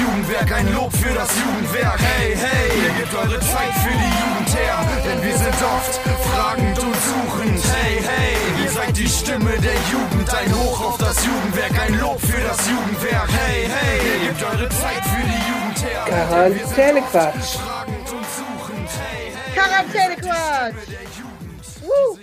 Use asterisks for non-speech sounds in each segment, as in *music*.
Jugendwerk, ein Lob für das Jugendwerk. Hey, hey, ihr gebt eure Zeit für die Jugend her, denn wir sind oft fragend und suchend. Hey, hey, ihr seid die Stimme der Jugend, ein Hoch auf das Jugendwerk, ein Lob für das Jugendwerk. Hey, hey, ihr gebt eure Zeit für die Jugend her. Quarantänequatsch. Fragend und suchend. Hey, hey, Quarantänequatsch. Uh.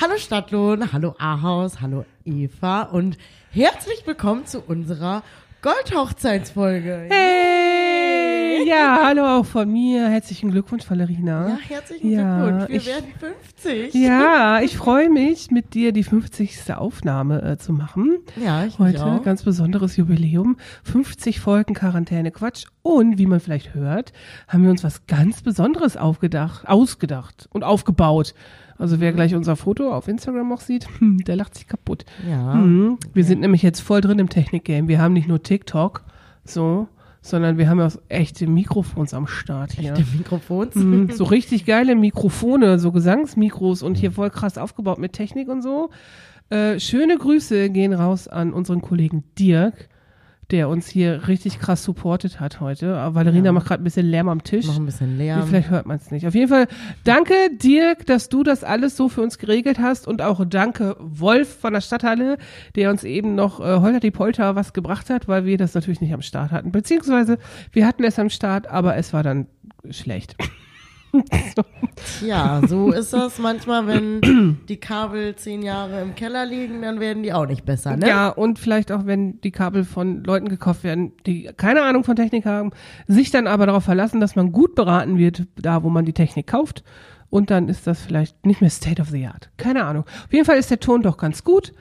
Hallo Stadtlohn, hallo Ahaus, hallo Eva und herzlich willkommen zu unserer Goldhochzeitsfolge. Hey! Ja, hallo auch von mir. Herzlichen Glückwunsch, Valerina. Ja, herzlichen Ja, Glückwunsch. Wir ich- werden 50. Ja, ich freue mich, mit dir die 50. Aufnahme äh, zu machen. Ja, ich Heute auch. ganz besonderes Jubiläum. 50 Folgen Quarantäne Quatsch. Und wie man vielleicht hört, haben wir uns was ganz Besonderes aufgedacht, ausgedacht und aufgebaut. Also wer gleich unser Foto auf Instagram auch sieht, *laughs* hm, der lacht sich kaputt. Ja. Mhm. Wir sind nämlich jetzt voll drin im Technikgame. Wir haben nicht nur TikTok, so, sondern wir haben auch echte Mikrofons am Start hier. Der Mikrofons. Mhm, *laughs* so richtig geile Mikrofone, so Gesangsmikros und hier voll krass aufgebaut mit Technik und so. Äh, schöne Grüße gehen raus an unseren Kollegen Dirk, der uns hier richtig krass supportet hat heute. Aber Valerina Ja. macht gerade ein bisschen Lärm am Tisch. Noch ein bisschen Lärm. Vielleicht hört man es nicht. Auf jeden Fall danke Dirk, dass du das alles so für uns geregelt hast und auch danke Wolf von der Stadthalle, der uns eben noch äh, Holter die Polter was gebracht hat, weil wir das natürlich nicht am Start hatten. Beziehungsweise wir hatten es am Start, aber es war dann schlecht. Ja, so ist das manchmal, wenn die Kabel zehn Jahre im Keller liegen, dann werden die auch nicht besser, ne? Ja, und vielleicht auch, wenn die Kabel von Leuten gekauft werden, die keine Ahnung von Technik haben, sich dann aber darauf verlassen, dass man gut beraten wird, da wo man die Technik kauft. Und dann ist das vielleicht nicht mehr State of the Art. Keine Ahnung. Auf jeden Fall ist der Ton doch ganz gut,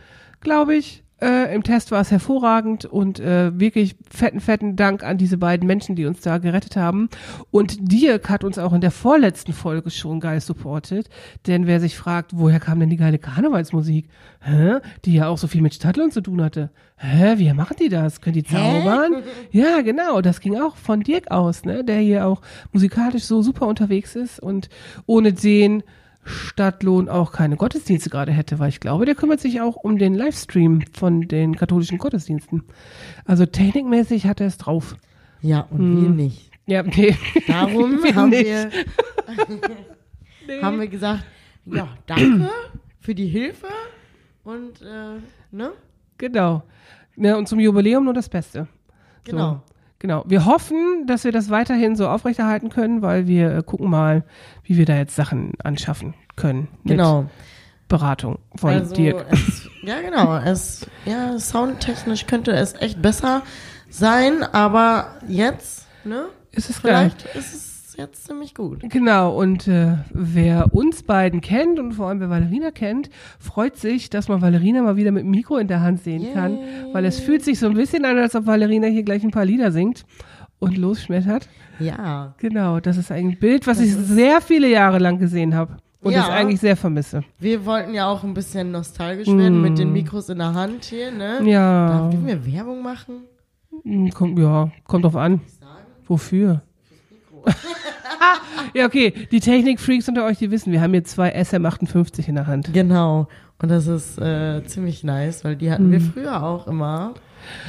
glaube ich. Äh, Im Test war es hervorragend und äh, wirklich fetten, fetten Dank an diese beiden Menschen, die uns da gerettet haben. Und Dirk hat uns auch in der vorletzten Folge schon geil supportet. Denn wer sich fragt, woher kam denn die geile Karnevalsmusik? Hä? Die ja auch so viel mit Stadtlohn zu tun hatte. Hä? Wie machen die das? Können die zaubern? *laughs* Ja, genau. Das ging auch von Dirk aus, ne? Der hier auch musikalisch so super unterwegs ist und ohne den Stadtlohn auch keine Gottesdienste gerade hätte, weil ich glaube, der kümmert sich auch um den Livestream von den katholischen Gottesdiensten. Also technikmäßig hat er es drauf. Ja, und Hm. wir nicht. Ja, nee. Darum *laughs* Wir haben nicht. wir, *laughs* haben wir gesagt, ja, danke für die Hilfe und, äh, ne? Genau. Ne, und zum Jubiläum nur das Beste. Genau. Genau. Wir hoffen, dass wir das weiterhin so aufrechterhalten können, weil wir äh, gucken mal, wie wir da jetzt Sachen anschaffen können. Mit Genau. Beratung von Also, Dirk. es, ja, genau. Es, ja, soundtechnisch könnte es echt besser sein, aber jetzt, ne? Ist es. Vielleicht ist es jetzt ziemlich gut. Genau, und äh, wer uns beiden kennt und vor allem wer Valerina kennt, freut sich, dass man Valerina mal wieder mit dem Mikro in der Hand sehen kann, weil es fühlt sich so ein bisschen an, als ob Valerina hier gleich ein paar Lieder singt und losschmettert. Ja. Genau, das ist ein Bild, was ich sehr viele Jahre lang gesehen habe und Ja. das eigentlich sehr vermisse. Wir wollten ja auch ein bisschen nostalgisch werden mit den Mikros in der Hand hier, ne? Mm. Ja, Darf ich mir Werbung machen? Hm, kommt, ja, kommt drauf an. Wofür? *laughs* ja, okay, die Technikfreaks unter euch, die wissen, wir haben hier zwei SM58 in der Hand. Genau. Und das ist äh, ziemlich nice, weil die hatten Hm. wir früher auch immer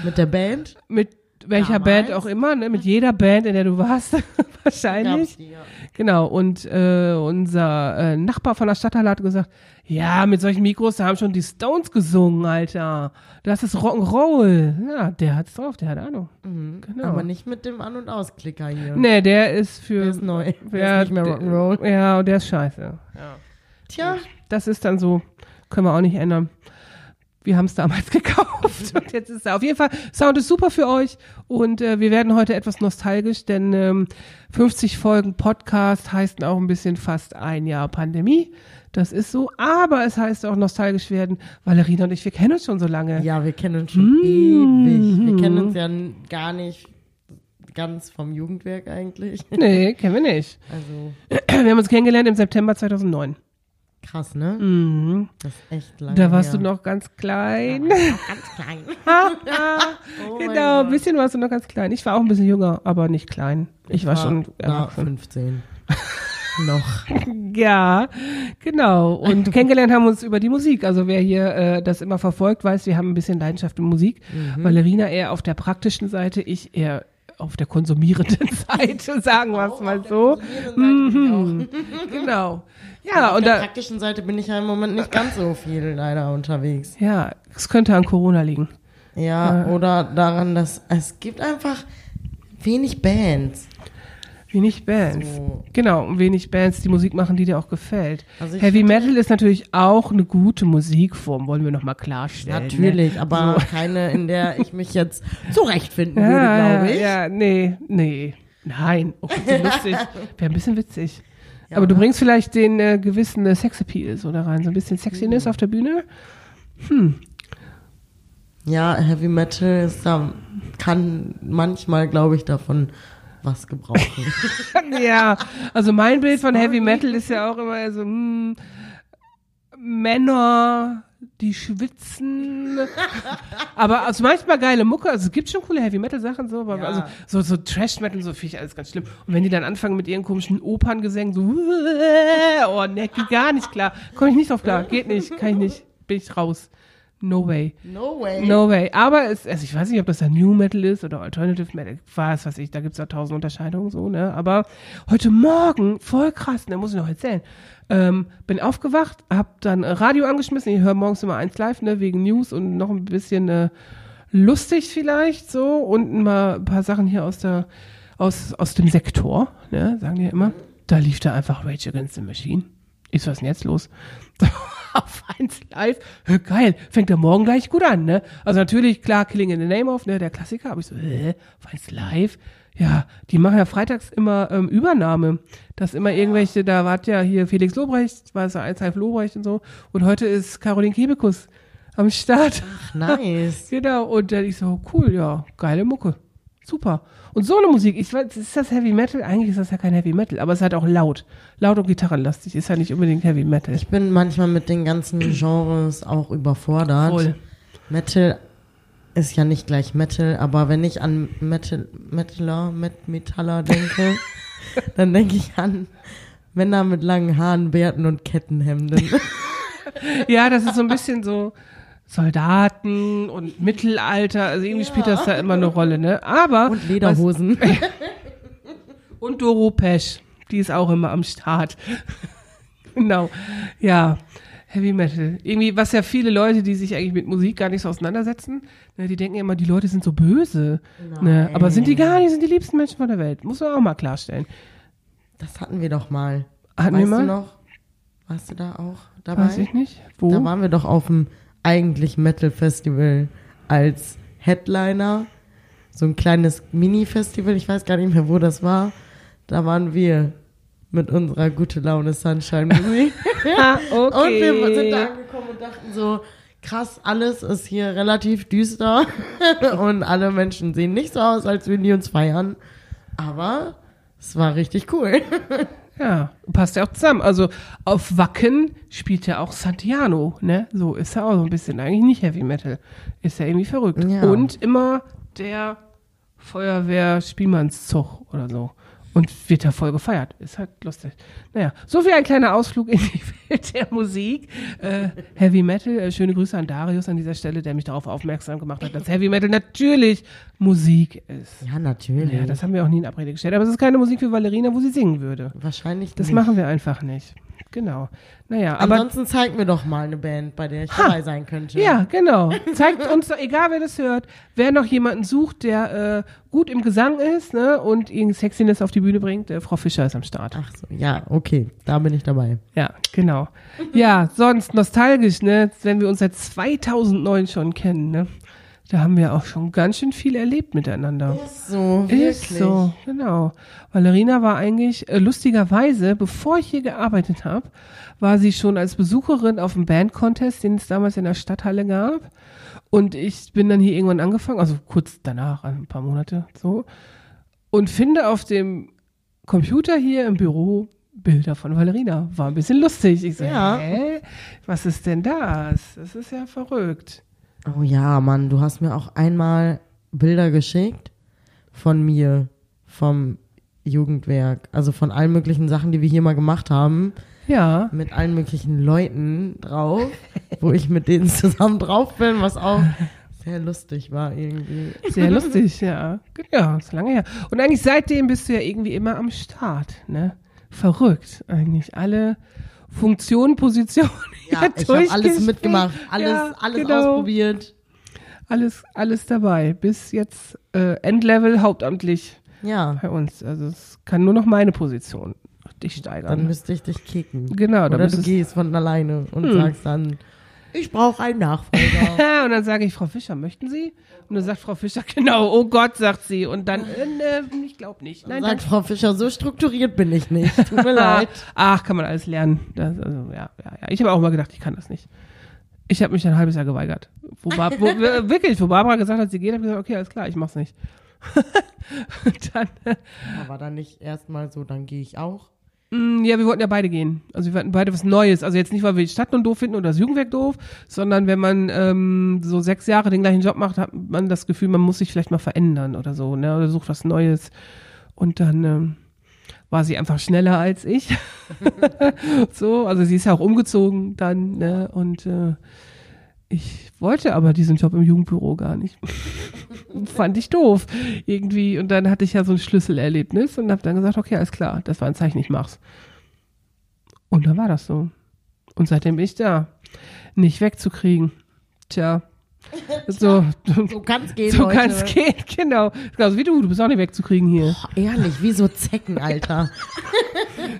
mit der Band. Mit welcher Damals. Band auch immer, ne? mit jeder Band, in der du warst, *laughs* wahrscheinlich. Die, ja. Genau, und äh, unser äh, Nachbar von der Stadthalle hat gesagt, ja, mit solchen Mikros, da haben schon die Stones gesungen, Alter. Das ist Rock'n'Roll. Ja, der hat's drauf, der hat Ahnung. Genau. Aber nicht mit dem An- und Ausklicker hier. Nee, der ist für... Der ist neu. Der ja, ist nicht mehr Rock'n'Roll. Ja, und der ist scheiße. Tja, Das ist dann so, können wir auch nicht ändern. Wir haben es damals *laughs* gekauft und jetzt ist er. Auf jeden Fall, Sound ist super für euch und äh, wir werden heute etwas nostalgisch, denn ähm, 50 Folgen Podcast heißt auch ein bisschen fast ein Jahr Pandemie. Das ist so, aber es heißt auch nostalgisch werden. Valerina und ich, wir kennen uns schon so lange. ja, wir kennen uns schon ewig. Wir kennen uns ja gar nicht ganz vom Jugendwerk eigentlich. Nee, kennen wir nicht. Also Wir haben uns kennengelernt im September 2009. krass, ne? Mhm. Das ist echt lange Da warst her. du noch ganz klein. Noch ganz klein. *laughs* *laughs* Oh mein genau, ein bisschen warst du noch ganz klein. Ich war auch ein bisschen jünger, aber nicht klein. Ich, war, schon na, erwachsen. 15. *laughs* Noch. Ja, genau. Und kennengelernt haben wir uns über die Musik. Also wer hier äh, das immer verfolgt, weiß, wir haben ein bisschen Leidenschaft in Musik. Mhm. Valerina eher auf der praktischen Seite, ich eher auf der konsumierenden *laughs* Seite, sagen wir es mal so. Mhm. Genau. *laughs* *laughs* Ja, Auf und der da, praktischen Seite bin ich ja im Moment nicht ganz so viel leider unterwegs. ja, es könnte an Corona liegen. Ja, oder daran, dass es gibt einfach wenig Bands. Wenig Bands. So. Genau, wenig Bands, die Musik machen, die dir auch gefällt. Also Heavy Metal ist natürlich auch eine gute Musikform, wollen wir nochmal klarstellen. Natürlich, ne? aber So. *laughs* keine, in der ich mich jetzt zurechtfinden würde, Ja, glaube ich. ja, nee, nee. Nein, oh, so lustig. *laughs* Wäre ein bisschen witzig. Aber du bringst vielleicht den äh, gewissen äh, Sexappeal so da rein, so ein bisschen Sexiness Mhm. auf der Bühne. Ja, Heavy Metal ist da, kann manchmal, glaube ich, davon was gebrauchen. *laughs* ja, also mein Bild von Heavy Metal ist ja auch immer so, hm, Männer, die schwitzen. *laughs* aber also manchmal geile Mucke, also es gibt schon coole Heavy Metal Sachen so, aber Ja. also so, so Trash Metal so finde ich alles ganz schlimm. Und wenn die dann anfangen mit ihren komischen Operngesängen so, *laughs* oh ne, geht gar nicht klar. Komme ich nicht drauf klar, geht nicht, kann ich nicht, bin ich raus. No way. No way. No way. Aber es, also ich weiß nicht, ob das dann New Metal ist oder Alternative Metal. Was weiß ich, da gibt's ja tausend Unterscheidungen so, ne? Aber heute Morgen, voll krass, ne, muss ich noch erzählen. Ähm, bin aufgewacht, hab dann Radio angeschmissen. Ich höre morgens immer eins live, ne, wegen News und noch ein bisschen äh, lustig vielleicht so und mal ein paar Sachen hier aus der aus, aus dem Sektor, ne, sagen die ja immer. Da lief da einfach Rage Against the Machine. Ist was denn jetzt los? *laughs* auf eins live. Hä, Geil, fängt der Morgen gleich gut an, ne? Also natürlich, klar, Killing in the Name of, ne, der Klassiker, aber ich so, hä, auf eins live? Ja, die machen ja freitags immer ähm, Übernahme. Das immer irgendwelche, da war ja hier Felix Lobrecht, war es ja eins live Lobrecht und so. Und heute ist Caroline Kebekus am Start. Nice. *laughs* Genau, und dann ich so, cool, ja, geile Mucke. Super. Und so eine Musik, ich weiß, ist das Heavy Metal? Eigentlich ist das ja kein Heavy Metal, aber es ist halt auch laut. Laut und gitarrenlastig, ist ja nicht unbedingt Heavy Metal. Ich bin manchmal mit den ganzen *clears throat* Genres auch überfordert. Voll. Metal ist ja nicht gleich Metal, aber wenn ich an Metal, Metaler, Met, Metaller denke, *laughs* dann denke ich an Männer mit langen Haaren, Bärten und Kettenhemden. *laughs* Ja, das ist so ein bisschen so Soldaten und Mittelalter, also irgendwie spielt das da immer eine Rolle, ne? Aber und Lederhosen. *laughs* und Doro Pesch, die ist auch immer am Start. *laughs* genau. Ja, Heavy Metal. Irgendwie, was ja viele Leute, die sich eigentlich mit Musik gar nicht so auseinandersetzen, ne, die denken ja immer, die Leute sind so böse. Ne? Aber sind die gar nicht, sind die liebsten Menschen von der Welt. Muss man auch mal klarstellen. Das hatten wir doch mal. Hatten weißt wir mal? du noch? Warst du da auch dabei? Weiß ich nicht. Wo? Da waren wir doch auf dem eigentlich Metal Festival als Headliner. So ein kleines Mini-Festival, ich weiß gar nicht mehr, wo das war. Da waren wir mit unserer gute Laune Sunshine Musik. *laughs* *laughs* Ah, okay. Und wir sind da angekommen und dachten so, krass, alles ist hier relativ düster *laughs* und alle Menschen sehen nicht so aus, als würden die uns feiern. Aber es war richtig cool. Ja, passt ja auch zusammen. Also auf Wacken spielt ja auch Santiano, ne? So ist ja auch so ein bisschen eigentlich nicht Heavy Metal. Ist ja irgendwie verrückt. Ja. Und immer der Feuerwehr-Spielmannszug oder so. Und wird ja voll gefeiert. Ist halt lustig. Naja, so viel ein kleiner Ausflug in die *laughs* Welt der Musik. Äh, Heavy Metal, äh, schöne Grüße an Darius an dieser Stelle, der mich darauf aufmerksam gemacht hat, dass Heavy Metal natürlich Musik ist. Ja, natürlich. Ja, das haben wir auch nie in Abrede gestellt. Aber es ist keine Musik für Valerina, wo sie singen würde. Wahrscheinlich Das nicht. machen wir einfach nicht. Genau. Naja, aber. Ansonsten zeig mir doch mal eine Band, bei der ich dabei sein könnte. Ja, genau. Zeigt uns doch, egal wer das hört, wer noch jemanden sucht, der äh, gut im Gesang ist ne, und ihn Sexiness auf die Bühne bringt, äh, Frau Fischer ist am Start. Ach so, ja, okay, da bin ich dabei. Ja, genau. Ja, sonst nostalgisch, ne, wenn wir uns seit 2009 schon kennen, ne, da haben wir auch schon ganz schön viel erlebt miteinander. So, Ist so, genau. Valerina war eigentlich, äh, lustigerweise, bevor ich hier gearbeitet habe, war sie schon als Besucherin auf dem Band-Contest, den es damals in der Stadthalle gab. Und ich bin dann hier irgendwann angefangen, also kurz danach, ein paar Monate so, und finde auf dem Computer hier im Büro Bilder von Valerina. War ein bisschen lustig. Ich so, Ja. hä? Was ist denn das? Das ist ja verrückt. Oh ja, Mann, du hast mir auch einmal Bilder geschickt von mir, vom Jugendwerk. Also von allen möglichen Sachen, die wir hier mal gemacht haben, Ja. mit allen möglichen Leuten drauf, wo ich mit denen zusammen drauf bin, was auch sehr lustig war irgendwie. Sehr lustig, ja. Ja, ist lange her. Und eigentlich seitdem bist du ja irgendwie immer am Start, ne? Verrückt, eigentlich. Alle Funktionen, Positionen. *laughs* Ja, ich habe alles mitgemacht, alles, Ja, alles genau. ausprobiert. Alles, alles dabei. Bis jetzt äh, Endlevel hauptamtlich Ja, bei uns. Also es kann nur noch meine Position dich steigern. dann müsste ich dich kicken. Genau, dann Oder du gehst von alleine und Hm. sagst dann, ich brauche einen Nachfolger. *laughs* und dann sage ich, Frau Fischer, möchten Sie? Und dann sagt Frau Fischer, *laughs* genau, oh Gott, sagt sie. Und dann, äh, äh, ich glaube nicht. Nein, Sagt Frau Fischer, so strukturiert bin ich nicht. Tut mir *laughs* leid. Ach, kann man alles lernen. Das, also, ja, ja, ja. Ich habe auch mal gedacht, ich kann das nicht. Ich habe mich ein halbes Jahr geweigert. Wo, Bar wo, äh, wirklich, wo Barbara gesagt hat, sie geht, habe ich gesagt, okay, alles klar, ich mach's nicht. Und dann, äh, Aber dann nicht erstmal so, dann gehe ich auch. Mh, ja, wir wollten ja beide gehen. Also wir wollten beide was Neues. Also jetzt nicht, weil wir die Stadt nun doof finden oder das Jugendwerk doof, sondern wenn man ähm, so sechs Jahre den gleichen Job macht, hat man das Gefühl, man muss sich vielleicht mal verändern oder so, ne? Oder sucht was Neues. Und dann ähm, war sie einfach schneller als ich. *laughs* so, also sie ist ja auch umgezogen dann, ne? Und äh, ich wollte aber diesen Job im Jugendbüro gar nicht. *laughs* Fand ich doof irgendwie. Und dann hatte ich ja so ein Schlüsselerlebnis und habe dann gesagt, okay, alles klar, das war ein Zeichen, ich mach's. Und dann war das so. Und seitdem bin ich da. Nicht wegzukriegen. Tja. So, So kann's gehen, so kann es gehen, genau. Genauso wie du, du bist auch nicht wegzukriegen hier. Boah, ehrlich, wie so Zecken, Alter. *laughs*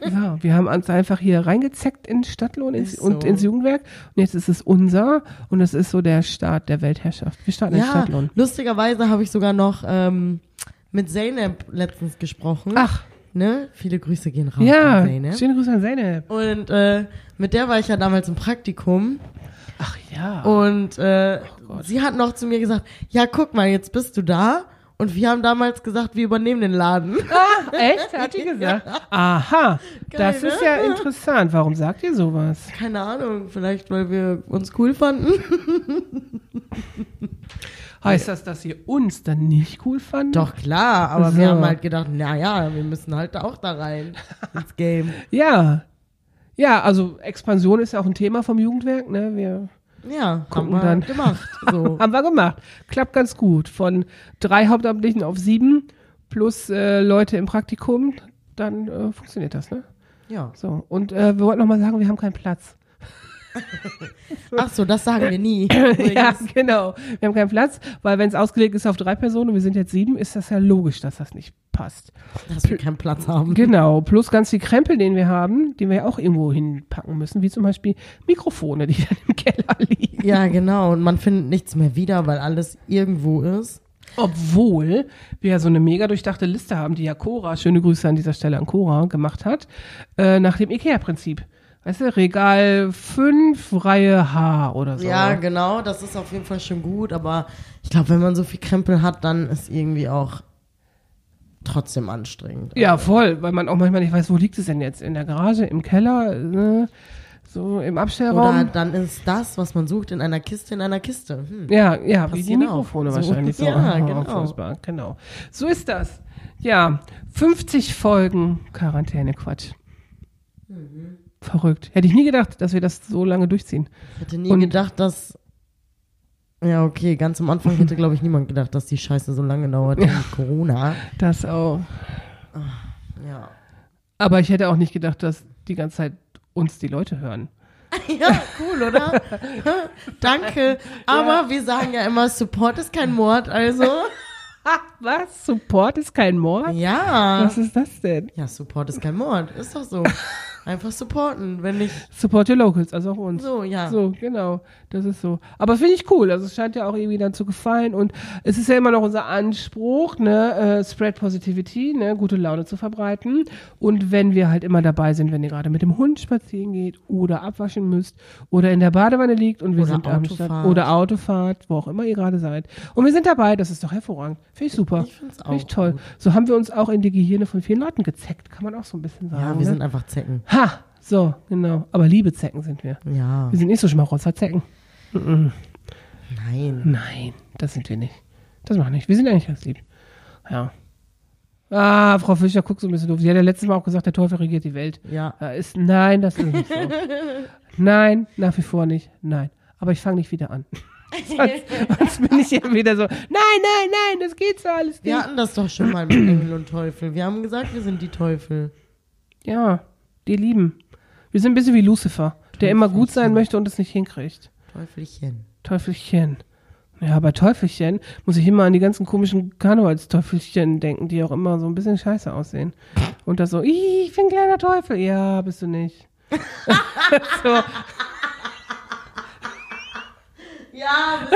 Ja, wir haben uns einfach hier reingezeckt in Stadtlohn ins, Ist und so. ins Jugendwerk. Und jetzt ist es unser und es ist so der Start der Weltherrschaft. Wir starten in ja, Stadtlohn. lustigerweise habe ich sogar noch ähm, mit Zeynep letztens gesprochen. Ach, Ne? Viele Grüße gehen raus ja. an Zeynep. Schöne Grüße an Zeynep. Und äh, mit der war ich ja damals im Praktikum. Ach ja. Und äh, Oh sie hat noch zu mir gesagt, ja, guck mal, jetzt bist du da. Und wir haben damals gesagt, wir übernehmen den Laden. Ah, echt? Hat die *laughs* gesagt? Aha. das Geil, ist ne? ja interessant. Warum sagt ihr sowas? Keine Ahnung, vielleicht weil wir uns cool fanden. *laughs* Heißt das, dass ihr uns dann nicht cool fandet? Doch klar, aber So. wir haben halt gedacht, naja, wir müssen halt auch da rein *laughs* ins Game. Ja. Ja, also Expansion ist ja auch ein Thema vom Jugendwerk, ne? Wir Ja, haben wir dann. gemacht. *laughs* So. haben wir gemacht. Klappt ganz gut. Von drei Hauptamtlichen auf sieben plus äh, Leute im Praktikum, dann äh, funktioniert das, ne? ja. So. Und äh, wir wollten noch mal sagen, wir haben keinen Platz. Ach so, das sagen wir nie. *clears throat* ja, genau. Wir haben keinen Platz, weil wenn es ausgelegt ist auf drei Personen und wir sind jetzt sieben, ist das ja logisch, dass das nicht passt. Dass wir keinen Platz haben. Genau. Plus ganz die Krempel, den wir haben, den wir ja auch irgendwo hinpacken müssen, wie zum Beispiel Mikrofone, die *laughs* dann im Keller liegen. Ja, genau. Und man findet nichts mehr wieder, weil alles irgendwo ist. Obwohl wir ja so eine mega durchdachte Liste haben, die ja Cora, schöne Grüße an dieser Stelle an Cora, gemacht hat, äh, nach dem IKEA-Prinzip. Weißt du, Regal 5, Reihe H oder so. Ja, genau. Das ist auf jeden Fall schon gut. Aber ich glaube, wenn man so viel Krempel hat, dann ist irgendwie auch trotzdem anstrengend. Ja, voll, weil man auch manchmal nicht weiß, wo liegt es denn jetzt? In der Garage, im Keller, ne? so im Abstellraum? Oder dann ist das, was man sucht, in einer Kiste, in einer Kiste. Hm. ja, ja, wie die. Mikrofone So. wahrscheinlich. So. *laughs* Ja, Oh, genau. furchtbar, genau. So ist das. Ja, 50 Folgen Quarantäne-Quatsch. Mhm. Verrückt. Hätte ich nie gedacht, dass wir das so lange durchziehen. Ich hätte nie Und- gedacht, dass. Ja, okay, ganz am Anfang hätte, glaube ich, niemand gedacht, dass die Scheiße so lange dauert wegen *laughs* Corona. Das auch. Ja. Aber ich hätte auch nicht gedacht, dass die ganze Zeit uns die Leute hören. *laughs* Ja, cool, oder? Danke. Aber wir sagen ja immer, Support ist kein Mord, also. *laughs* Was? Support ist kein Mord? Ja. Was ist das denn? Ja, Support ist kein Mord. Ist doch so. Einfach supporten, wenn nicht Support your locals, also auch uns. so, ja. So, genau. Das ist so. Aber finde ich cool. Also es scheint ja auch irgendwie dann zu gefallen. Und es ist ja immer noch unser Anspruch, ne, äh, Spread Positivity, ne, gute Laune zu verbreiten. Und wenn wir halt immer dabei sind, wenn ihr gerade mit dem Hund spazieren geht oder abwaschen müsst oder in der Badewanne liegt und wir Oder sind am. Start oder Autofahrt, wo auch immer ihr gerade seid. Und wir sind dabei, das ist doch hervorragend. Finde ich super. Ich Finde ich auch toll. gut. So haben wir uns auch in die Gehirne von vielen Leuten gezeckt, kann man auch so ein bisschen sagen. Ja, wir ne? sind einfach Zecken. Ha, so, genau. Aber liebe Zecken sind wir. Ja. Wir sind nicht so Schmarotzer Zecken. Nein. Nein, das sind wir nicht. Das machen wir nicht. Wir sind eigentlich ganz lieb. Ja. Ah, Frau Fischer guckt so ein bisschen doof. Sie hat ja letztes Mal auch gesagt, der Teufel regiert die Welt. Ja. Da ist, nein, das ist nicht so. *laughs* nein, nach wie vor nicht. Nein. Aber ich fange nicht wieder an. *laughs* sonst, sonst bin ich ja wieder so, nein, nein, nein, das geht so alles nicht. Wir hatten das doch schon mal mit Engel und Teufel. Wir haben gesagt, wir sind die Teufel. Ja, die lieben. Wir sind ein bisschen wie Lucifer, der immer gut sein möchte und es nicht hinkriegt. Teufelchen. Teufelchen. Ja, bei Teufelchen muss ich immer an die ganzen komischen Karnevalsteufelchen denken, die auch immer so ein bisschen scheiße aussehen. Und das so, "Ih, ich bin ein kleiner Teufel. Ja, bist du nicht. *laughs* so, Ja,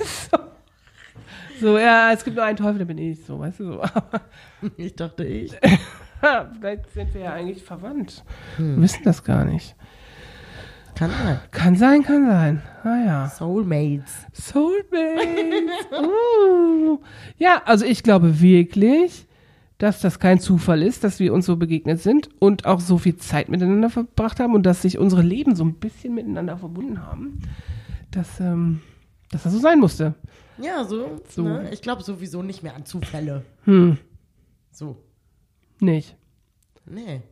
ist *laughs* so. So, ja, es gibt nur einen Teufel, der bin ich. So, weißt du so. Ich dachte ich. *laughs* *laughs* vielleicht sind wir ja eigentlich verwandt. Wir wissen das gar nicht. Kann sein. Kann sein, kann sein. Ah ja. Soulmates. Soulmates. *laughs* uh. Ja, also ich glaube wirklich, dass das kein Zufall ist, dass wir uns so begegnet sind und auch so viel Zeit miteinander verbracht haben und dass sich unsere Leben so ein bisschen miteinander verbunden haben, dass, ähm, dass das so sein musste. Ja, so. So. Ne? Ich glaube sowieso nicht mehr an Zufälle. Hm, So. Nicht. Nee.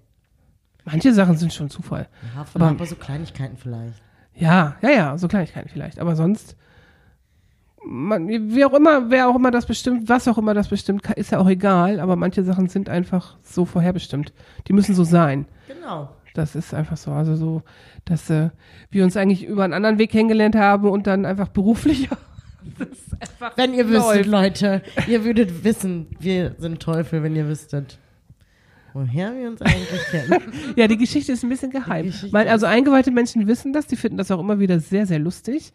Manche Sachen sind schon Zufall. Ja, Aber- aber, so Kleinigkeiten vielleicht. Ja, ja, ja, so Kleinigkeiten vielleicht. Aber sonst, man, wie auch immer, wer auch immer das bestimmt, was auch immer das bestimmt, ist ja auch egal. Aber manche Sachen sind einfach so vorherbestimmt. Die müssen so sein. Genau. Das ist einfach so. Also so, dass äh, wir uns eigentlich über einen anderen Weg kennengelernt haben und dann einfach beruflich. *laughs* Wenn ihr läuft. wüsstet, Leute, ihr würdet wissen, wir sind Teufel, wenn ihr wüsstet, woher wir uns eigentlich *laughs* kennen. Ja, die Geschichte ist ein bisschen geheim. Weil, also eingeweihte Menschen wissen das, die finden das auch immer wieder sehr, sehr lustig.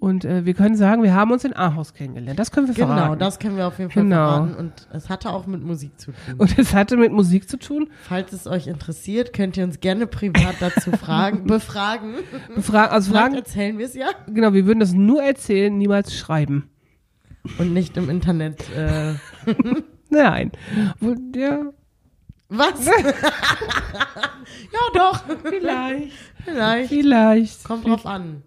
Und äh, wir können sagen, wir haben uns in Ahaus kennengelernt. Das können wir Genau, verraten. das können wir auf jeden Fall Genau. verraten. Und es hatte auch mit Musik zu tun. Und es hatte mit Musik zu tun. Falls es euch interessiert, könnt ihr uns gerne privat dazu fragen, *laughs* befragen. Fra also Vielleicht Fragen, erzählen wir es ja. genau, wir würden das nur erzählen, niemals schreiben. Und nicht im Internet. Äh, *laughs* Nein. Ja, was? *laughs* ja, doch. vielleicht. Vielleicht. Vielleicht. Kommt drauf an.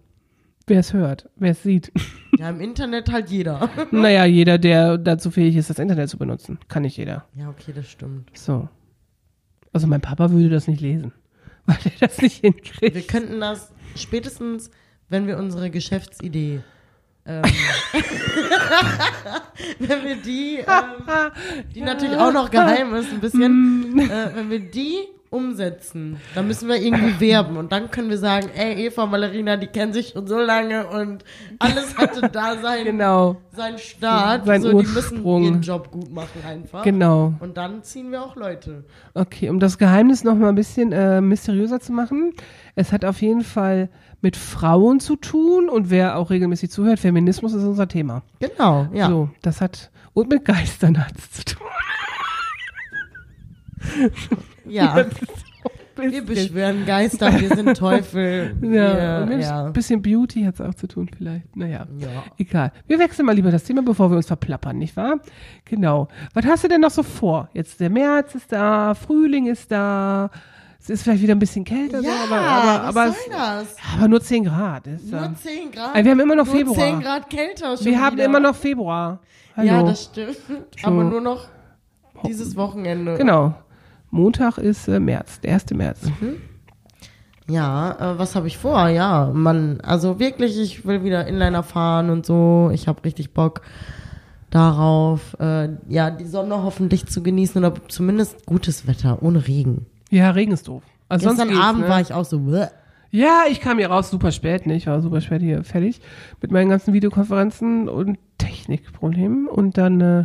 Wer es hört, wer es sieht. *laughs* Ja, im Internet halt jeder. *laughs* naja, jeder, der dazu fähig ist, das Internet zu benutzen. Kann nicht jeder. Ja, okay, das stimmt. So. Also mein Papa würde das nicht lesen. Weil er das nicht hinkriegt. Wir könnten das spätestens, wenn wir unsere Geschäftsidee, ähm, *laughs* wenn wir die, ähm, die natürlich auch noch geheim ist, ein bisschen, *laughs* äh, wenn wir die umsetzen, dann müssen wir irgendwie werben und dann können wir sagen, ey, Eva und Valerina, die kennen sich schon so lange und alles hatte da *laughs* sein, Genau, seinen Start, Sein so, die müssen Ursprung. ihren Job gut machen einfach. genau. Und dann ziehen wir auch Leute. Okay, um das Geheimnis noch mal ein bisschen äh, mysteriöser zu machen. Es hat auf jeden Fall mit Frauen zu tun und wer auch regelmäßig zuhört, Feminismus ist unser Thema. Genau, ja. So, das hat und mit Geistern hat es zu tun. *laughs* Ja. Wir beschwören Geister, wir sind Teufel. *laughs* Ja, wir, ja. ein bisschen Beauty hat es auch zu tun vielleicht. Naja, Ja. egal. Wir wechseln mal lieber das Thema, bevor wir uns verplappern, nicht wahr? Genau. Was hast du denn noch so vor? Jetzt der März ist da, Frühling ist da, es ist vielleicht wieder ein bisschen kälter, Ja, so, aber, aber, was aber, soll das? aber nur 10 Grad. Ist, Nur ja. 10 Grad. Ey, wir haben immer noch nur Februar. 10 Grad kälter schon Wir haben wieder. immer noch Februar. Hallo. Ja, das stimmt. Aber nur noch dieses Wochenende. Genau. Montag ist äh, März, der 1. März. Ja, äh, was habe ich vor? Ja, man, also wirklich, ich will wieder Inliner fahren und so. Ich habe richtig Bock darauf, äh, ja, die Sonne hoffentlich zu genießen oder zumindest gutes Wetter, ohne Regen. Ja, Regen ist doof. Also sonst Gestern Abend ne? war ich auch so, bleh. Ja, ich kam hier raus super spät, ne? Ich war super spät hier fertig mit meinen ganzen Videokonferenzen und Technikproblemen. Und dann äh,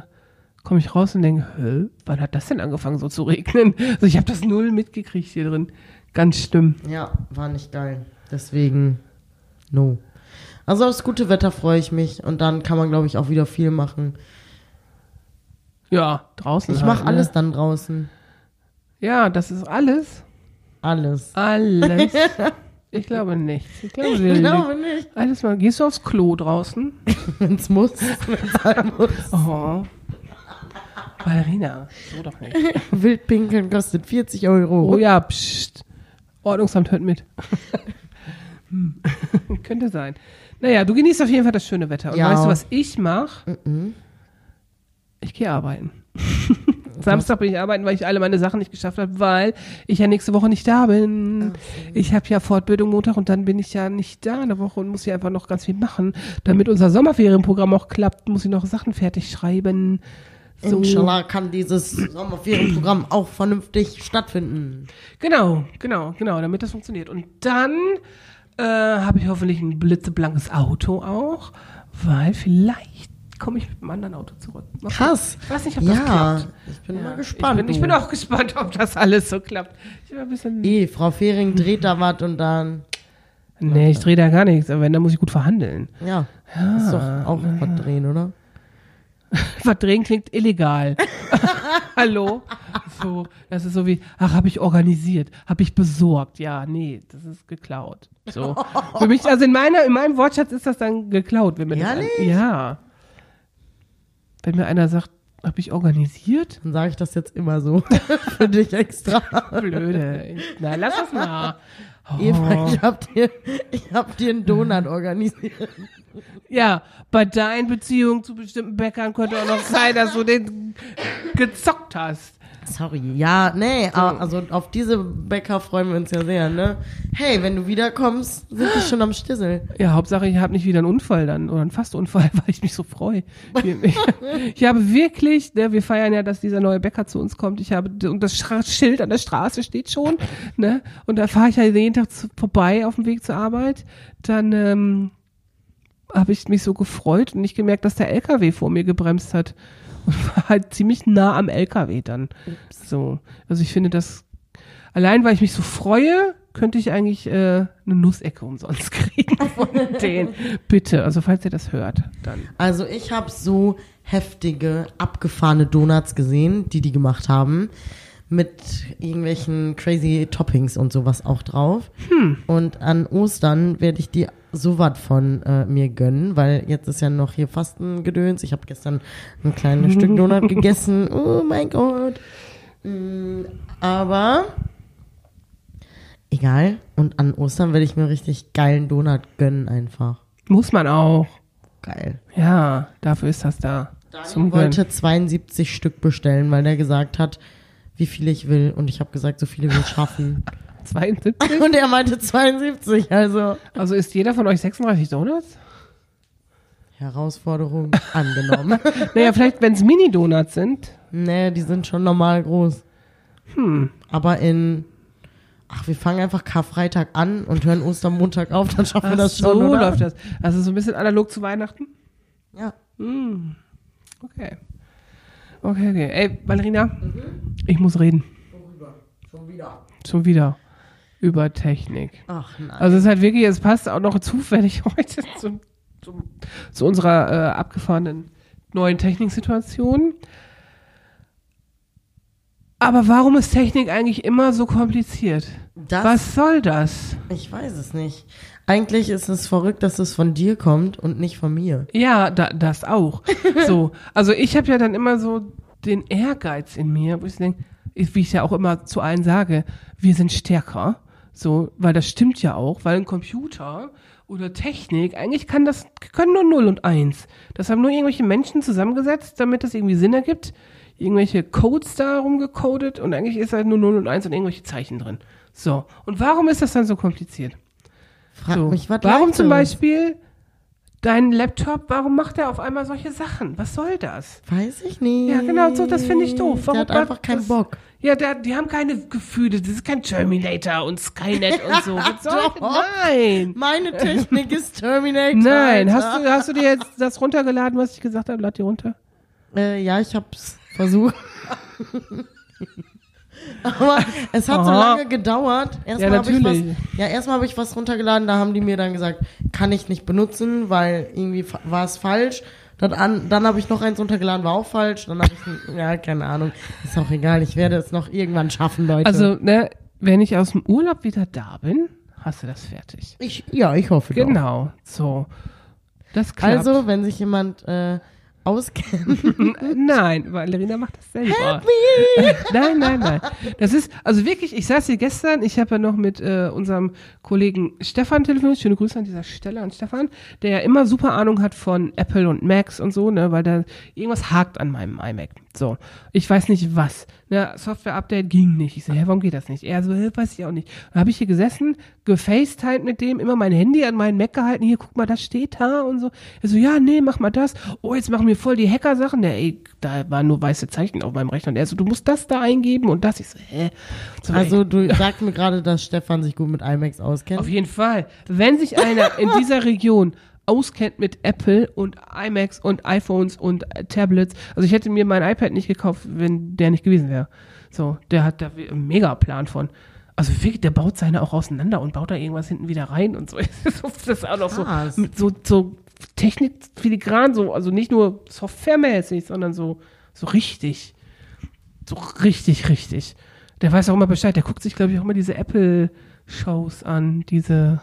komme ich raus und denke, wann hat das denn angefangen so zu regnen? Also ich habe das null mitgekriegt hier drin. Ganz schlimm. Ja, war nicht geil. Deswegen, no. Also aufs gute Wetter freue ich mich und dann kann man, glaube ich, auch wieder viel machen. Ja, draußen. Ich halt, mache ne? alles dann draußen. Ja, das ist alles. Alles. Alles. *laughs* ich glaube nicht. Ich glaube, Ich glaube nicht. alles mal. Gehst du aufs Klo draußen? *laughs* Wenn es muss, wenn es sein *laughs* muss. Oh. Ballerina, so doch nicht. *laughs* Wildpinkeln kostet 40 Euro. Oh ja, pst. Ordnungsamt hört mit. *laughs* hm. *laughs* Könnte sein. Naja, du genießt auf jeden Fall das schöne Wetter. Und Ja. weißt du, was ich mache? Mhm. Ich gehe arbeiten. Samstag bin ich arbeiten, weil ich alle meine Sachen nicht geschafft habe, weil ich ja nächste Woche nicht da bin. Ich habe ja Fortbildung Montag und dann bin ich ja nicht da in der Woche und muss hier einfach noch ganz viel machen. Damit unser Sommerferienprogramm auch klappt, muss ich noch Sachen fertig schreiben. So. Inshallah kann dieses Sommerferienprogramm auch vernünftig stattfinden. Genau, genau, genau, damit das funktioniert. Und dann äh, habe ich hoffentlich ein blitzeblankes Auto auch, weil vielleicht komme ich mit einem anderen Auto zurück. Mal Krass. Ich weiß nicht, ob ja, das klappt. ich bin Ja, mal gespannt. Ich bin, ich bin auch gespannt, ob das alles so klappt. Ich bin ein bisschen. Eh, Frau Fehring dreht da was und dann, Nee, ich drehe da gar nichts, aber wenn, dann muss ich gut verhandeln. ja, ist doch auch was drehen, oder? *laughs* Verdrehen klingt illegal. *laughs* Hallo? So, das ist so wie, ach, habe ich organisiert, habe ich besorgt. Ja, nee, das ist geklaut. So. *laughs* Für mich, also in meiner, in meinem Wortschatz ist das dann geklaut, wenn mir das Ehrlich? ein, Ja. Wenn mir einer sagt, habe ich organisiert? Dann sage ich das jetzt immer so. Für dich extra. Blöde. Na, lass das mal. Oh. Eva, ich hab dir, ich hab dir einen Donut organisiert. Ja, bei deinen Beziehungen zu bestimmten Bäckern könnte auch noch sein, dass du den gezockt hast. Sorry, ja, nee, a- also auf diese Bäcker freuen wir uns ja sehr, ne? Hey, wenn du wiederkommst, sind die schon am Stissel. Ja, Hauptsache, ich habe nicht wieder einen Unfall dann oder einen Fastunfall, *laughs* weil ich mich so freue. Ich, *laughs* ich habe wirklich, ne, wir feiern ja, dass dieser neue Bäcker zu uns kommt. Ich habe und das Schild an der Straße steht schon, ne? Und da fahre ich ja jeden Tag zu, vorbei auf dem Weg zur Arbeit. Dann ähm, habe ich mich so gefreut und nicht gemerkt, dass der LKW vor mir gebremst hat und war halt ziemlich nah am LKW dann. So, also ich finde das allein, weil ich mich so freue, könnte ich eigentlich äh, eine Nussecke umsonst *laughs* kriegen von denen. *laughs* Bitte, also falls ihr das hört, dann. Also ich habe so heftige, abgefahrene Donuts gesehen, die die gemacht haben. Mit irgendwelchen crazy Toppings und sowas auch drauf. Und an Ostern werde ich die so was von äh, mir gönnen, weil jetzt ist ja noch hier Fastengedöns. Ich habe gestern ein kleines Stück *laughs* Donut gegessen. Oh mein Gott. Mm, aber egal. Und an Ostern werde ich mir richtig geilen Donut gönnen einfach. Muss man auch. Geil. Ja, dafür ist das da. Ich wollte 72 Stück bestellen, weil der gesagt hat, wie viele ich will. Und ich habe gesagt, so viele will schaffen. *laughs* 72? Und er meinte 72, also Also isst jeder von euch 36 Donuts? Herausforderung angenommen. *laughs* Naja, vielleicht, wenn es Mini-Donuts sind. nee, die sind schon normal groß. Hm. Aber in, ach, wir fangen einfach Karfreitag an und hören Ostermontag auf, dann schaffen wir das so schon, oder? läuft das. Also so ein bisschen analog zu Weihnachten? Ja. Hm. Okay. Okay, okay. Ey, Ballerina, ich muss reden. Schon wieder. Schon wieder. Über Technik. Ach nein. Also es ist halt wirklich, es passt auch noch zufällig *laughs* heute zum, zum, zu unserer äh, abgefahrenen neuen Techniksituation. Aber warum ist Technik eigentlich immer so kompliziert? Das, Was soll das? Ich weiß es nicht. Eigentlich ist es verrückt, dass es von dir kommt und nicht von mir. Ja, da, das auch. So, *laughs* also ich habe ja dann immer so den Ehrgeiz in mir, wo ich denke, wie ich ja auch immer zu allen sage, wir sind stärker. So, weil das stimmt ja auch, weil ein Computer oder Technik, eigentlich kann das, können nur 0 und 1. Das haben nur irgendwelche Menschen zusammengesetzt, damit das irgendwie Sinn ergibt. Irgendwelche Codes da rumgecodet und eigentlich ist halt nur 0 und 1 und irgendwelche Zeichen drin. So. Und warum ist das dann so kompliziert? Frag So. mich, was Warum zum. Beispiel dein Laptop, warum macht er auf einmal solche Sachen? Was soll das? Weiß ich nicht. Ja, genau, so, das finde ich doof. Warum Der hat einfach keinen das, Bock. Ja, der, die haben keine Gefühle. Das ist kein Terminator und Skynet und so. *laughs* Was soll Doch. Nein. Meine Technik ist Terminator. Nein. Hast du, hast du dir jetzt das runtergeladen, was ich gesagt habe? Lad dir runter. Äh, ja, ich hab's versucht. *laughs* Aber es hat so Aha. lange gedauert. Ja, Erstmal habe ich was, natürlich. ja, erstmal habe ich was runtergeladen, da haben die mir dann gesagt, kann ich nicht benutzen, weil irgendwie war es falsch. Dann, an, dann habe ich noch eins runtergeladen, war auch falsch. Dann habe ich, ja, keine Ahnung. Ist auch egal, ich werde es noch irgendwann schaffen, Leute. Also, ne, wenn ich aus dem Urlaub wieder da bin, hast du das fertig. ich, ja, ich hoffe doch. Genau. So. Das klappt. Also, wenn sich jemand äh, auskennt, *laughs* Nein, Valerina macht das selber. *laughs* nein, nein, nein. Das ist, also wirklich, ich saß hier gestern, ich habe ja noch mit äh, unserem Kollegen Stefan telefoniert, schöne Grüße an dieser Stelle an Stefan, der ja immer super Ahnung hat von Apple und Macs und so, ne, weil da irgendwas hakt an meinem iMac. So, ich weiß nicht was. Ne, Software-Update ging nicht. Ich so, hä, warum geht das nicht? Er so, hä, weiß ich auch nicht. Dann habe ich hier gesessen, gefacetimed mit dem, immer mein Handy an meinen Mac gehalten. Hier, guck mal, das steht da und so. Er so, ja, nee, mach mal das. Oh, jetzt machen wir voll die Hacker-Sachen. Der, ey, da waren nur weiße Zeichen auf meinem Rechner. Und er so, du musst das da eingeben und das. Ich so, hä? So, Also du *laughs* sagst mir gerade, dass Stefan sich gut mit IMAX auskennt. auf jeden Fall. Wenn sich einer in dieser Region auskennt mit Apple und iMacs und iPhones und äh, Tablets, also ich hätte mir mein iPad nicht gekauft, wenn der nicht gewesen wäre. So, der hat da einen mega Plan von. Also wirklich, der baut seine auch auseinander und baut da irgendwas hinten wieder rein und so. *laughs* Das ist auch noch so, mit so, so Technik filigran, so, also nicht nur softwaremäßig, sondern so, so richtig. So richtig, richtig. Der weiß auch immer Bescheid. Der guckt sich, glaube ich, auch immer diese Apple-Shows an, diese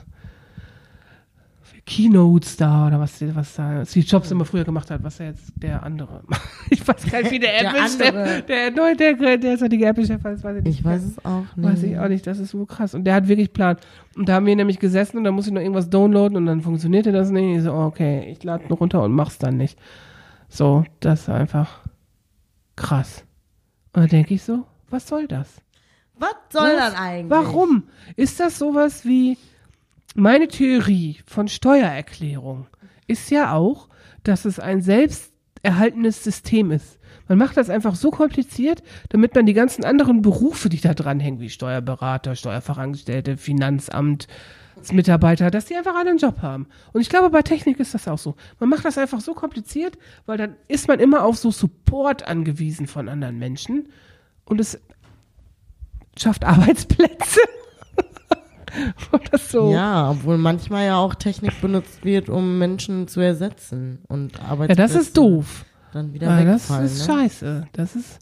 Keynotes da oder was, was da Steve Jobs immer früher gemacht hat, was er jetzt der andere. *laughs* ich weiß gar nicht, wie der Der Apple-Chef, der, der, der, der, der ist die Apple-Chef, weiß weiß ich nicht. Ich weiß es auch nicht. Weiß ich auch nicht, das ist so krass. Und der hat wirklich Plan. Und da haben wir nämlich gesessen und dann muss ich noch irgendwas downloaden und dann funktionierte das nicht. Ich so, okay, ich lade nur runter und mach's dann nicht. So, das ist einfach krass. Und dann denke ich so, was soll das? Was soll Was? dann eigentlich? Warum? Ist das sowas wie meine Theorie von Steuererklärung ist ja auch, dass es ein selbsterhaltenes System ist. Man macht das einfach so kompliziert, damit man die ganzen anderen Berufe, die da dranhängen, wie Steuerberater, Steuerfachangestellte, Finanzamt, Mitarbeiter, dass die einfach einen Job haben. Und ich glaube, bei Technik ist das auch so. Man macht das einfach so kompliziert, weil dann ist man immer auf so Support angewiesen von anderen Menschen und es schafft *laughs* Arbeitsplätze. *laughs* Oder so. Ja, obwohl manchmal ja auch Technik benutzt wird, um Menschen zu ersetzen und Ja, Arbeitsplätze das ist doof. dann wieder Ja, das wegfallen. ist ne? scheiße. Das ist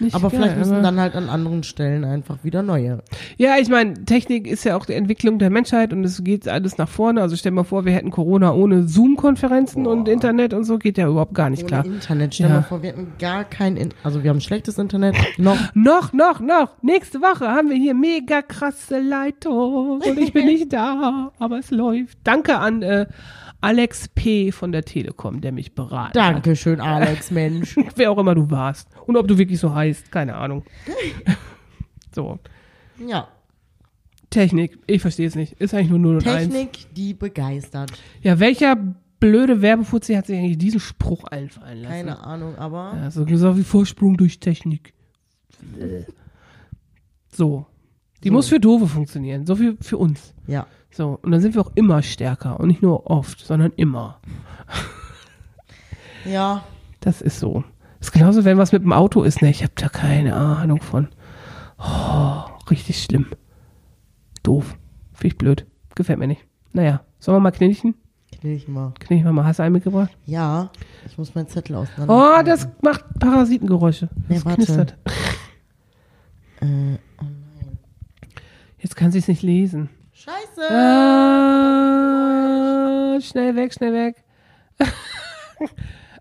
nicht Aber geil, vielleicht müssen aber- dann halt an anderen Stellen einfach wieder neue. Ja, ich meine, Technik ist ja auch die Entwicklung der Menschheit und es geht alles nach vorne. Also stell mal vor, wir hätten Corona ohne Zoom-Konferenzen und Internet und so, geht ja überhaupt gar nicht Ohne klar. Internet. Stell Ja. mal vor, wir hätten gar kein, In also wir haben schlechtes Internet noch. *laughs* Noch, noch, noch. Nächste Woche haben wir hier mega krasse Leitung und ich bin nicht da, aber es läuft. Danke an äh, Alex P. von der Telekom, der mich beraten hat. Dankeschön, *laughs* Alex, Mensch. *laughs* Wer auch immer du warst. Und ob du wirklich so heißt, keine Ahnung. *laughs* so. Ja, Technik, ich verstehe es nicht. Ist eigentlich nur 0 und 1. Technik, die begeistert. Ja, welcher blöde Werbefuzzi hat sich eigentlich diesen Spruch einfallen lassen? Keine Ahnung, aber Ja, so gesagt wie Vorsprung durch Technik. So. Die So. muss für Doofe funktionieren. So viel für uns. ja. So. Und dann sind wir auch immer stärker. Und nicht nur oft, sondern immer. Ja, Das ist so. ist genauso, wenn was mit dem Auto ist. Ne, ich habe da keine Ahnung von. Oh, richtig schlimm. Doof. Finde ich blöd. Gefällt mir nicht. Naja, sollen wir mal knilchen? knilch mal. Knilchen wir mal. Hast du einen mitgebracht? Ja, ich muss meinen Zettel auseinander. Oh, das macht Parasitengeräusche. Nee, Das warte. knistert. Äh, Jetzt kann sie es nicht lesen. Scheiße! Ah, schnell weg, schnell weg. *laughs*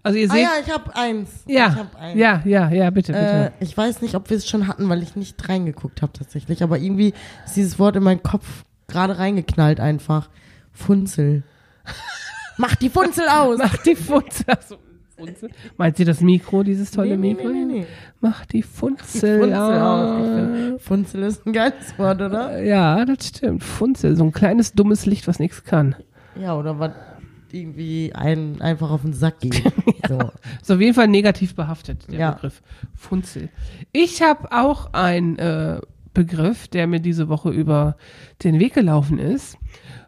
also ihr ah seht. ja, ich hab eins. ja, Ich hab eins. ja, ja, ja, bitte, Äh, bitte. ich weiß nicht, ob wir es schon hatten, weil ich nicht reingeguckt habe tatsächlich. Aber irgendwie ist dieses Wort in meinen Kopf gerade reingeknallt einfach. Funzel. *laughs* Mach die Funzel aus! Mach die Funzel. Achso, Funzel. *laughs* Meint ihr das Mikro, dieses tolle Nee, Mikro? nee, nee, nee. Mach die Funzel, Funzel find, Funzel ist ein geiles Wort, oder? Ja, das stimmt. Funzel, so ein kleines dummes Licht, was nichts kann. Ja, oder was irgendwie einen einfach auf den Sack geht. *laughs* so. Ist auf jeden Fall negativ behaftet, der Ja. Begriff. Funzel. Ich habe auch einen äh, Begriff, der mir diese Woche über den Weg gelaufen ist.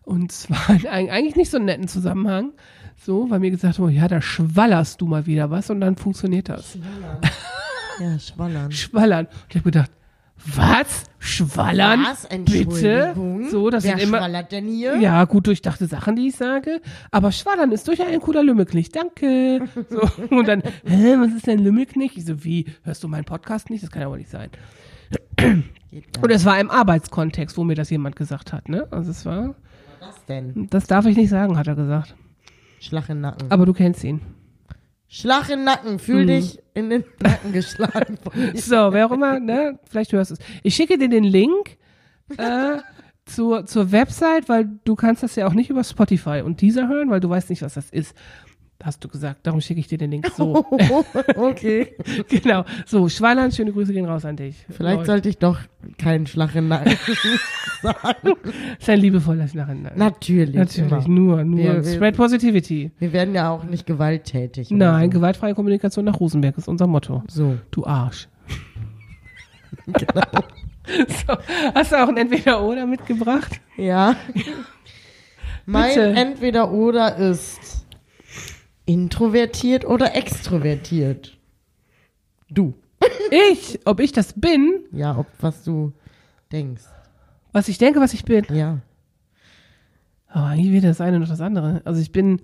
Und zwar *laughs* eigentlich nicht so einen netten Zusammenhang. So, weil mir gesagt wurde, ja, da schwallerst du mal wieder was und dann funktioniert das. Ja, schwallern. *laughs* Schwallern. Und ich habe gedacht, was? Schwallern? Was? Bitte? Entschuldigung? So, das Wer sind immer. schwallert denn hier? Ja, gut durchdachte Sachen, die ich sage. Aber Schwallern ist durchaus ein cooler Lümmelknecht. Danke. *laughs* So, und dann, hä, was ist denn Lümmelknecht? Ich so, wie, hörst du meinen Podcast nicht? Das kann ja wohl nicht sein. Und es war im Arbeitskontext, wo mir das jemand gesagt hat, ne? Also es war. Was denn? das darf ich nicht sagen, hat er gesagt. Schlag den Nacken. Aber du kennst ihn. Schlag den Nacken. Fühl Mhm. dich in den Nacken geschlagen. *laughs* So, wer auch immer, ne? Vielleicht hörst du es. Ich schicke dir den Link äh, *laughs* zur, zur Website, weil du kannst das ja auch nicht über Spotify und dieser hören, weil du weißt nicht, was das ist. Hast du gesagt. Darum schicke ich dir den Link so. *laughs* okay. *laughs* genau. So, Schweiland, schöne Grüße gehen raus an dich. Vielleicht Läuft. sollte ich doch keinen Schlag in *laughs* sagen. ist ein liebevolles. Natürlich. Natürlich, immer. nur, nur. Wir- wir- Spread Positivity. Wir werden ja auch nicht gewalttätig. Nein, so. gewaltfreie Kommunikation nach Rosenberg ist unser Motto. So. Du Arsch. genau. So, hast du auch ein Entweder-Oder mitgebracht? Ja. mein. Entweder-Oder ist introvertiert oder extrovertiert. Du. Ich, ob ich das bin, Ja, ob was du denkst. was ich denke, was ich bin. Ja. Oh, eigentlich weder das eine noch das andere. Also ich bin,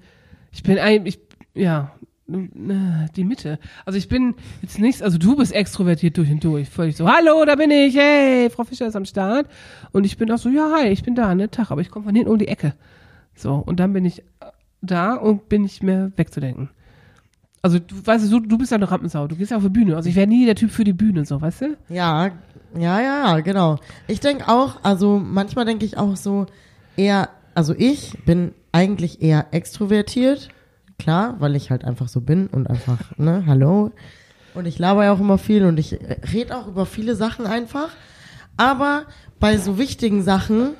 ich bin ein, ich, ja, äh, die Mitte. Also ich bin jetzt nichts, also du bist extrovertiert durch und durch. Völlig so, hallo, da bin ich, hey, Frau Fischer ist am Start. Und ich bin auch so, ja, hi, ich bin da, ne, Tag, aber ich komme von hinten um die Ecke. So, und dann bin ich da und bin nicht mehr wegzudenken. Also du weißt du, du bist ja eine Rampensau, du gehst ja auf die Bühne. Also ich wäre nie der Typ für die Bühne, so, weißt du? Ja, ja, ja, genau. Ich denke auch, also manchmal denke ich auch so eher, also ich bin eigentlich eher extrovertiert, klar, weil ich halt einfach so bin und einfach, ne, hallo. Und ich laber ja auch immer viel und ich rede auch über viele Sachen einfach. Aber bei so wichtigen Sachen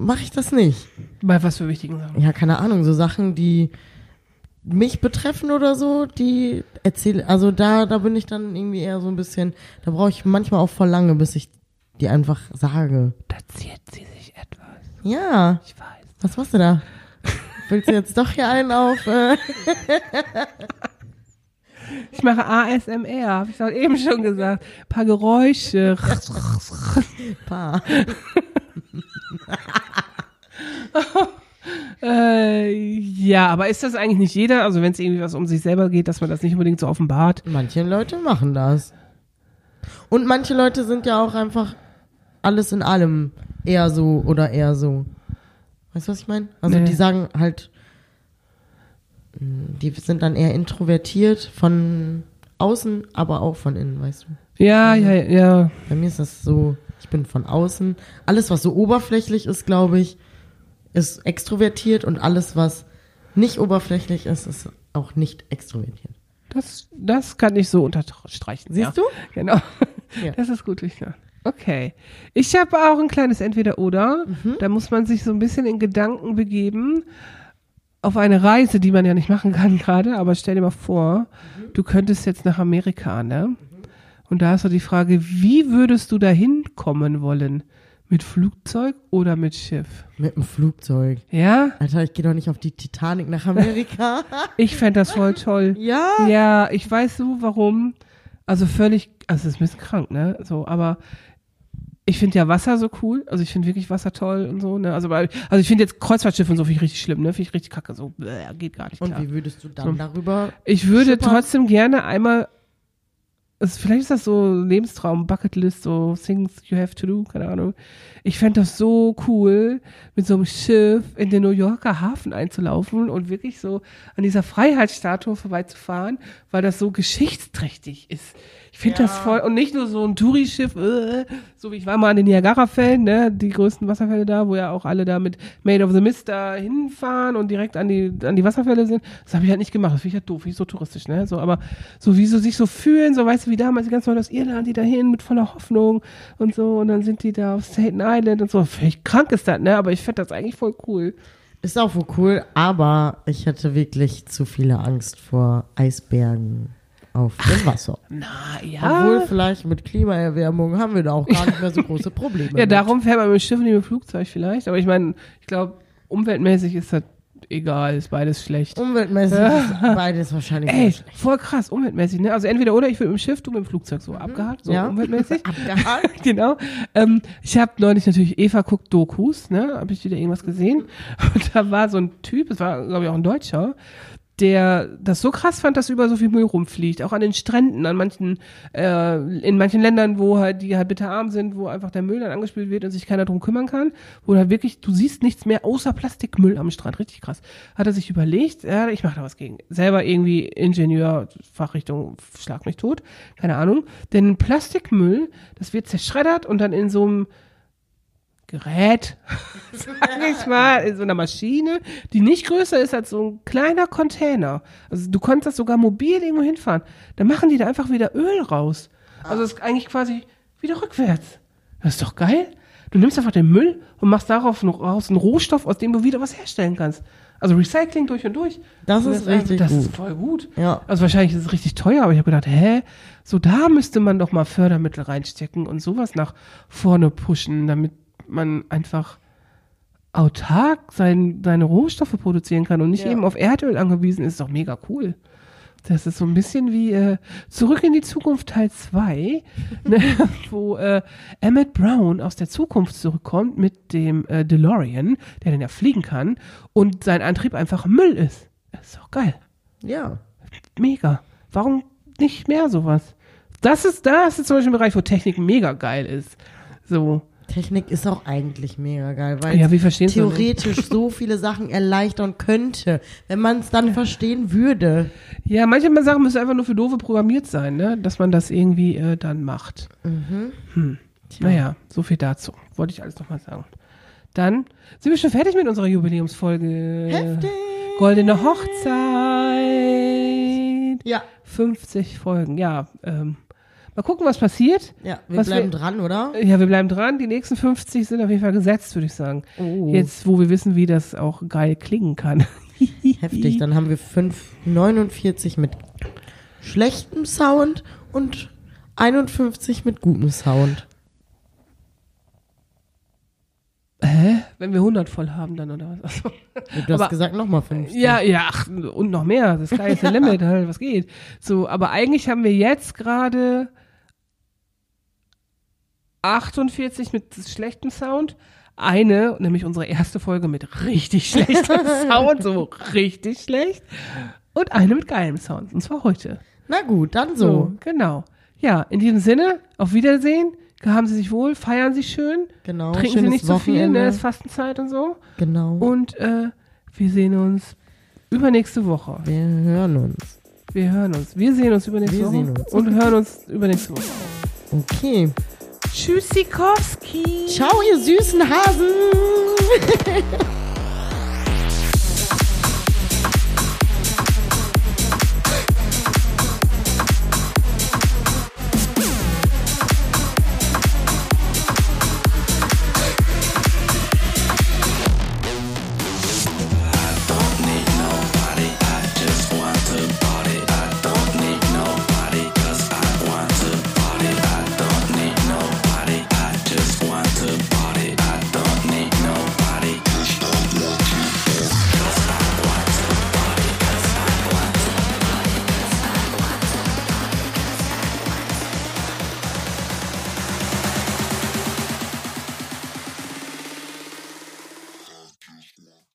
mache ich das nicht. Bei was für wichtigen Sachen. Ja, keine Ahnung, so Sachen, die mich betreffen oder so, die erzähle, also da, da bin ich dann irgendwie eher so ein bisschen, da brauche ich manchmal auch voll lange, bis ich die einfach sage. Da ziert sie sich etwas. Ja, Ich weiß. was machst du da? Willst du jetzt doch hier einen auf? Äh? Ich mache ASMR, habe ich doch eben schon gesagt. Ein paar Geräusche. Pa. *laughs* äh, ja, aber ist das eigentlich nicht jeder? Also wenn es irgendwie was um sich selber geht, dass man das nicht unbedingt so offenbart. Manche Leute machen das. Und manche Leute sind ja auch einfach alles in allem eher so oder eher so. Weißt du, was ich meine? Also Nee. die sagen halt, mh, die sind dann eher introvertiert von außen, aber auch von innen, weißt du? Ja, ja, ja. Bei mir ist das so, ich bin von außen. Alles, was so oberflächlich ist, glaube ich, ist extrovertiert und alles, was nicht oberflächlich ist, ist auch nicht extrovertiert. Das, das kann ich so unterstreichen. Siehst ja. du? Genau. Ja. Das ist gut. Ja. Okay. Ich habe auch ein kleines Entweder-Oder. Mhm. Da muss man sich so ein bisschen in Gedanken begeben auf eine Reise, die man ja nicht machen kann *laughs* gerade, aber stell dir mal vor, Mhm. du könntest jetzt nach Amerika, ne? Und da ist so die Frage, wie würdest du da hinkommen wollen? Mit Flugzeug oder mit Schiff? Mit dem Flugzeug. Ja? Alter, ich gehe doch nicht auf die Titanic nach Amerika. *laughs* Ich fände das voll toll. ja? Ja, ich weiß so, warum. Also völlig, also es ist ein bisschen krank, ne? So, aber ich finde ja Wasser so cool. Also ich finde wirklich Wasser toll und so, ne? Also, also ich finde jetzt Kreuzfahrtschiffe und so finde ich richtig schlimm, ne? Finde ich richtig kacke. So, bäh, geht gar nicht Und klar. wie würdest du dann So. darüber? Ich würde Schippern? trotzdem gerne einmal, also vielleicht ist das so Lebenstraum, Bucketlist, so things you have to do, keine Ahnung. Ich fände das so cool, mit so einem Schiff in den New Yorker Hafen einzulaufen und wirklich so an dieser Freiheitsstatue vorbeizufahren, weil das so geschichtsträchtig ist. Ich finde das voll, und nicht nur so ein Touri-Schiff, äh, so wie ich war mal an den Niagara-Fällen, ne, die größten Wasserfälle da, wo ja auch alle da mit Made of the Mist da hinfahren und direkt an die, an die Wasserfälle sind. Das habe ich halt nicht gemacht, das finde ich halt doof, finde ich so touristisch, ne, so, aber so wie so sich so fühlen, so weißt du, wie damals die ganzen Leute aus Irland, die da hin mit voller Hoffnung und so, und dann sind die da auf Staten Island und so, völlig krank ist das, ne, aber ich fände das eigentlich voll cool. Ist auch wohl cool, aber ich hätte wirklich zu viele Angst vor Eisbergen auf dem Wasser. Na, Obwohl ja. vielleicht mit Klimaerwärmung haben wir da auch gar nicht mehr so große *laughs* Probleme. Ja, mit. darum fährt man mit dem Schiff und nicht mit dem Flugzeug vielleicht, aber ich meine, ich glaube, umweltmäßig ist das egal, ist beides schlecht. Umweltmäßig *laughs* ist beides wahrscheinlich Ey, schlecht. voll krass, umweltmäßig, ne? Also entweder oder ich will mit dem Schiff, du mit dem Flugzeug, so abgehakt, so Ja. umweltmäßig. *laughs* Abgehakt. *laughs* genau. Ähm, ich habe neulich natürlich Eva guckt Dokus, ne? Habe ich wieder irgendwas gesehen. Und da war so ein Typ, es war, glaube ich, auch ein Deutscher, der das so krass fand, dass über so viel Müll rumfliegt. Auch an den Stränden, an manchen, äh, in manchen Ländern, wo halt, die halt bitterarm sind, wo einfach der Müll dann angespült wird und sich keiner drum kümmern kann. Wo halt wirklich, du siehst nichts mehr außer Plastikmüll am Strand. Richtig krass. Hat er sich überlegt, ja, ich mache da was gegen. Selber irgendwie Ingenieur, Fachrichtung, schlag mich tot. Keine Ahnung. Denn Plastikmüll, das wird zerschreddert und dann in so einem Gerät, *laughs* sag ich mal, in so einer Maschine, die nicht größer ist als so ein kleiner Container. Also du konntest das sogar mobil irgendwo hinfahren. Dann machen die da einfach wieder Öl raus. Also es ist eigentlich quasi wieder rückwärts. Das ist doch geil. Du nimmst einfach den Müll und machst darauf noch raus einen Rohstoff, aus dem du wieder was herstellen kannst. Also Recycling durch und durch. Das Und ist richtig Das gut. ist voll gut. Ja. Also wahrscheinlich ist es richtig teuer, aber ich habe gedacht, hä, so da müsste man doch mal Fördermittel reinstecken und sowas nach vorne pushen, damit man einfach autark sein, seine Rohstoffe produzieren kann und nicht Ja. eben auf Erdöl angewiesen ist. Ist doch mega cool. Das ist so ein bisschen wie äh, Zurück in die Zukunft Teil 2, *laughs* ne, wo äh, Emmett Brown aus der Zukunft zurückkommt mit dem äh, DeLorean, der dann ja fliegen kann und sein Antrieb einfach Müll ist. Das ist doch geil Ja. mega. Warum nicht mehr sowas? Das ist, das ist zum Beispiel ein Bereich, wo Technik mega geil ist. So. Technik ist auch eigentlich mega geil, weil Ja, theoretisch so viele Sachen erleichtern könnte, wenn man es dann verstehen würde. Ja, manche Sachen müssen einfach nur für Doofe programmiert sein, ne? Dass man das irgendwie äh, dann macht. Hm. Naja, so viel dazu. Wollte ich alles nochmal sagen. Dann sind wir schon fertig mit unserer Jubiläumsfolge. Heftig. Goldene Hochzeit. Ja. 50 Folgen, ja. Ähm, mal gucken, was passiert. Ja, wir Was bleiben wir- dran, oder? Ja, wir bleiben dran. Die nächsten 50 sind auf jeden Fall gesetzt, würde ich sagen. Oh. Jetzt, wo wir wissen, wie das auch geil klingen kann. *laughs* Heftig, dann haben wir 549 mit schlechtem Sound und 51 mit gutem Sound. Hä? Wenn wir 100 voll haben, dann oder was? Achso. *laughs* Du hast Aber- gesagt nochmal 50. Ja, ja, ach, und noch mehr. Das Sky is the limit, halt, was geht. So, aber eigentlich haben wir jetzt gerade 48 mit schlechtem Sound. Eine, nämlich unsere erste Folge mit richtig *laughs* schlechtem Sound, so richtig schlecht. Und eine mit geilem Sound, und zwar heute. Na gut, dann So, so. genau. Ja, in diesem Sinne, auf Wiedersehen. Haben Sie sich wohl, feiern Sie schön. Genau. Trinken Sie nicht zu viel, Wochenende. ne? Ist Fastenzeit und so. Genau. Und äh, wir sehen uns übernächste Woche. wir hören uns. Wir hören uns. Wir sehen uns übernächste Wir Woche. sehen uns. Und hören uns übernächste Woche. Okay. Tschüssikowski. Ciao, ihr süßen Hasen. *laughs*